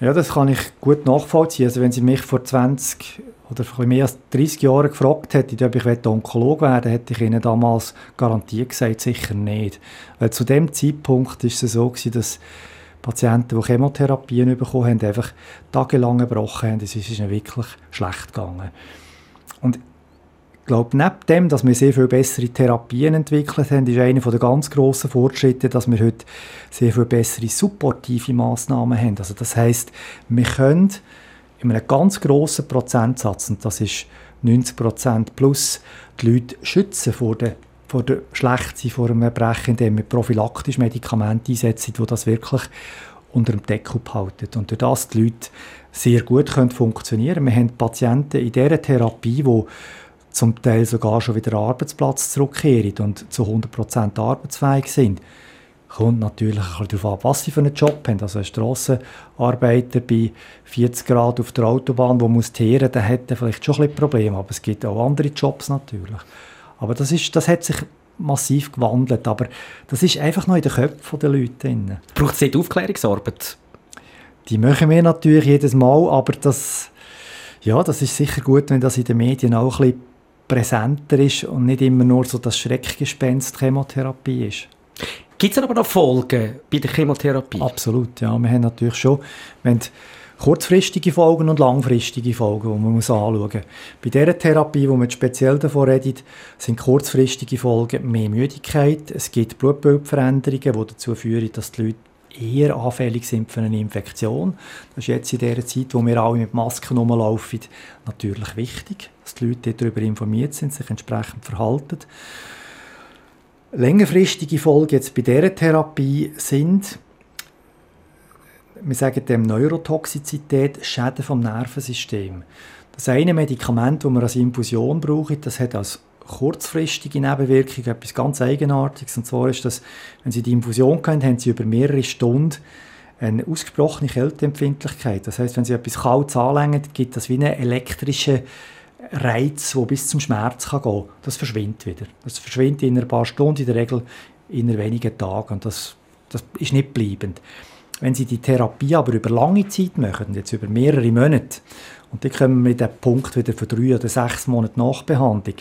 Ja, das kann ich gut nachvollziehen. Also wenn Sie mich vor 20 oder vor mehr als 30 Jahren gefragt hätten, ob ich Onkologe werden hätte ich Ihnen damals garantiert gesagt, sicher nicht. Weil zu dem Zeitpunkt ist es so gewesen, dass Patienten, die Chemotherapien bekommen haben, einfach tagelang gebrochen haben. Es ist ihnen wirklich schlecht gegangen. Und ich glaube, neben dem, dass wir sehr viel bessere Therapien entwickelt haben, ist einer der ganz grossen Fortschritte, dass wir heute sehr viel bessere supportive Massnahmen haben. Also das heißt, wir können in einem ganz grossen Prozentsatz, und das ist 90 Prozent plus, die Leute schützen vor der vor der Schlechtsein, vor einem Erbrechen, indem wir prophylaktisch Medikamente einsetzen, die das wirklich unter dem Deckel behalten. Und durch das die Leute sehr gut können funktionieren Wir haben Patienten in dieser Therapie, die zum Teil sogar schon wieder Arbeitsplatz zurückkehren und zu 100% arbeitsfähig sind. Kommt natürlich ein bisschen darauf an, was sie für einen Job haben. Also ein Strassenarbeiter bei 40 Grad auf der Autobahn, der muss teeren, der hat vielleicht schon ein bisschen Probleme, aber es gibt auch andere Jobs natürlich. Aber das, ist, das hat sich massiv gewandelt, aber das ist einfach noch in den Köpfen der Leute. Braucht es nicht Aufklärungsarbeit? Die machen wir natürlich jedes Mal, aber das, ja, das ist sicher gut, wenn das in den Medien auch ein bisschen präsenter ist und nicht immer nur so das Schreckgespenst Chemotherapie ist. Gibt es aber noch Folgen bei der Chemotherapie? Absolut, ja. Wir haben natürlich schon, wir haben kurzfristige Folgen und langfristige Folgen, die man anschauen muss. Bei dieser Therapie, wo man speziell davon redet, sind kurzfristige Folgen mehr Müdigkeit, es gibt Blutbildveränderungen, die dazu führen, dass die Leute eher anfällig sind für eine Infektion. Das ist jetzt in der Zeit, wo wir alle mit Masken rumlaufen, natürlich wichtig, dass die Leute darüber informiert sind, sich entsprechend verhalten. Längerfristige Folgen jetzt bei dieser Therapie sind, wir sagen dem Neurotoxizität, Schäden vom Nervensystem. Das eine Medikament, das man als Infusion braucht, das hat als kurzfristige Nebenwirkung etwas ganz Eigenartiges. Und zwar ist das, wenn Sie die Infusion kennen, haben Sie über mehrere Stunden eine ausgesprochene Kälteempfindlichkeit. Das heißt, wenn Sie etwas Kaltes anlängen, gibt das wie einen elektrischen Reiz, der bis zum Schmerz kann gehen. Das verschwindet wieder. Das verschwindet in ein paar Stunden, in der Regel in wenigen Tagen. Und das, das ist nicht bleibend. Wenn Sie die Therapie aber über lange Zeit machen, jetzt über mehrere Monate, und dann kommen wir mit dem Punkt wieder für drei oder sechs Monate Nachbehandlung,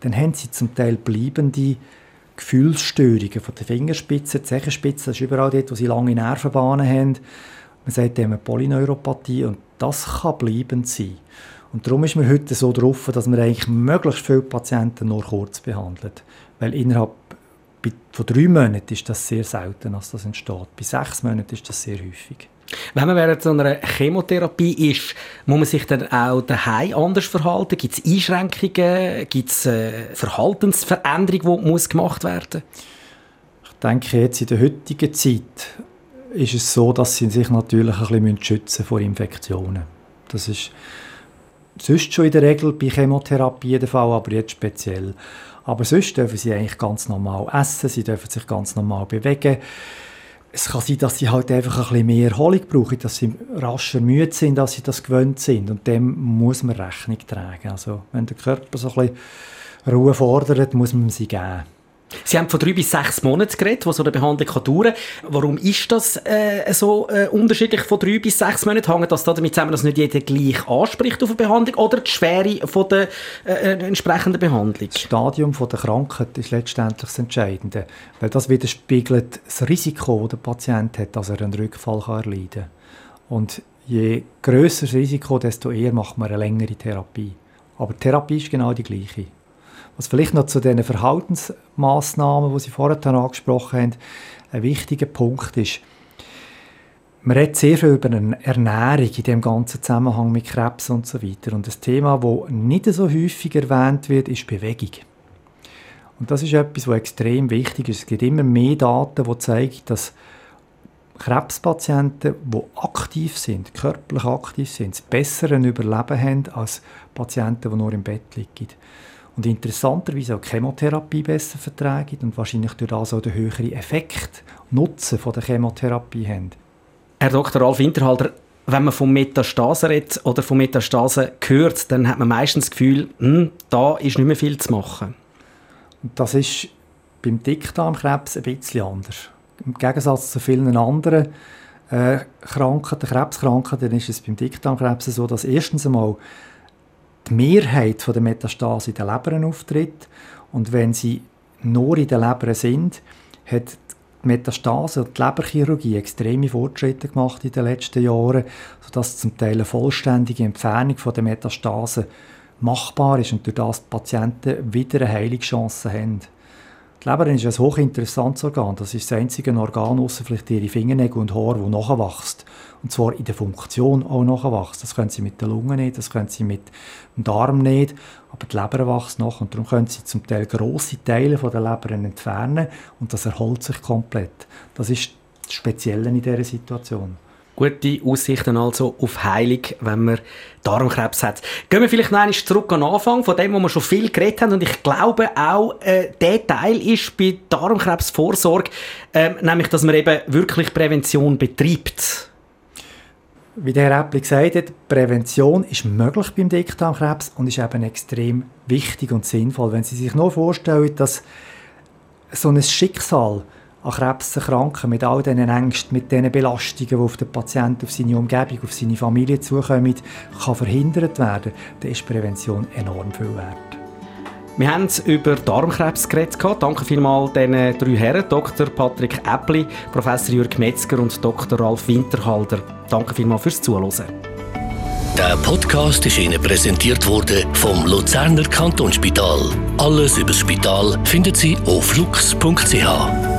dann haben sie zum Teil bleibende Gefühlsstörungen von der Fingerspitze, die Zechenspitze, das ist überall dort, wo sie lange Nervenbahnen haben. Man sagt dem Polyneuropathie und das kann bleibend sein. Und darum ist man heute so drauf, dass man eigentlich möglichst viele Patienten nur kurz behandelt. Weil innerhalb von drei Monaten ist das sehr selten, dass das entsteht. Bei sechs Monaten ist das sehr häufig. Wenn man während so einer Chemotherapie ist, muss man sich dann auch daheim anders verhalten? Gibt es Einschränkungen? Gibt es äh, Verhaltensveränderungen, die muss gemacht werden Ich denke, jetzt in der heutigen Zeit ist es so, dass sie sich natürlich ein bisschen schützen vor Infektionen. Das ist sonst schon in der Regel bei Chemotherapie der Fall, aber jetzt speziell. Aber sonst dürfen sie eigentlich ganz normal essen, sie dürfen sich ganz normal bewegen. Es kann sein, dass sie halt einfach ein bisschen mehr Erholung brauchen, dass sie rascher müde sind, als sie das gewöhnt sind. Und dem muss man Rechnung tragen. Also, wenn der Körper so ein bisschen Ruhe fordert, muss man sie geben. Sie haben von drei bis sechs Monaten geredet, wo so eine Behandlung kann dauern kann. Warum ist das äh, so äh, unterschiedlich von drei bis sechs Monaten? Hängt das damit zusammen, dass nicht jeder gleich anspricht auf eine Behandlung oder die Schwere von der äh, äh, entsprechenden Behandlung? Das Stadium von der Krankheit ist letztendlich das Entscheidende, weil das widerspiegelt das Risiko, das der Patient hat, dass er einen Rückfall kann erleiden kann. Und je grösser das Risiko, desto eher macht man eine längere Therapie. Aber die Therapie ist genau die gleiche. Was vielleicht noch zu den Verhaltensmaßnahmen, die Sie vorher angesprochen haben, ein wichtiger Punkt ist, man redet sehr viel über eine Ernährung in dem ganzen Zusammenhang mit Krebs und so weiter. Und das Thema, das nicht so häufig erwähnt wird, ist Bewegung. Und das ist etwas, was extrem wichtig ist. Es gibt immer mehr Daten, die zeigen, dass Krebspatienten, die aktiv sind, körperlich aktiv sind, das bessere Überleben haben als Patienten, die nur im Bett liegen und interessanterweise auch die Chemotherapie besser vertragen und wahrscheinlich durch das auch den höheren Effekt, Nutzen von der Chemotherapie haben. Herr Dr. Ralf Winterhalter, wenn man von Metastasen redet oder von Metastasen hört, dann hat man meistens das Gefühl, hm, da ist nicht mehr viel zu machen. Das ist beim Dickdarmkrebs ein bisschen anders. Im Gegensatz zu vielen anderen äh, Krankheiten, Krebskrankheiten, ist es beim Dickdarmkrebs so, dass erstens einmal die Mehrheit der Metastase in den Lebern auftritt. Und wenn sie nur in den Lebern sind, hat die Metastase und die Leberchirurgie extreme Fortschritte gemacht in den letzten Jahren, sodass zum Teil eine vollständige Entfernung der Metastase machbar ist und durch das die Patienten wieder eine Heilungschance haben. Die Leber ist ein hochinteressantes Organ. Das ist das einzige Organ, außer vielleicht ihre Fingernägel und Haare, wo nachwächst. Und zwar in der Funktion auch nachwächst. Das können sie mit der Lunge nicht, das können sie mit dem Darm nicht, aber die Leber wächst nach und darum können sie zum Teil grosse Teile von der Leber entfernen und das erholt sich komplett. Das ist das Spezielle in dieser Situation. Gute Aussichten also auf Heilung, wenn man Darmkrebs hat. Gehen wir vielleicht noch zurück an den Anfang von dem, wo wir schon viel geredet haben. Und ich glaube auch, äh, der Teil ist bei Darmkrebsvorsorge, äh, nämlich, dass man eben wirklich Prävention betreibt. Wie der Herr Äppli gesagt hat, Prävention ist möglich beim Dickdarmkrebs und ist eben extrem wichtig und sinnvoll. Wenn Sie sich nur vorstellen, dass so ein Schicksal an Krebs erkranken, mit all diesen Ängsten, mit diesen Belastungen, die auf den Patienten, auf seine Umgebung, auf seine Familie zukommen, kann verhindert werden, dann ist Prävention enorm viel wert. Wir haben über Darmkrebs geredet. Danke vielmals diesen drei Herren, Dr. Patrick Äppli, Professor Jürg Metzger und Dr. Ralf Winterhalder. Danke vielmals fürs Zuhören. Der Podcast ist Ihnen präsentiert worden vom Luzerner Kantonsspital. Alles über das Spital finden Sie auf lux.ch.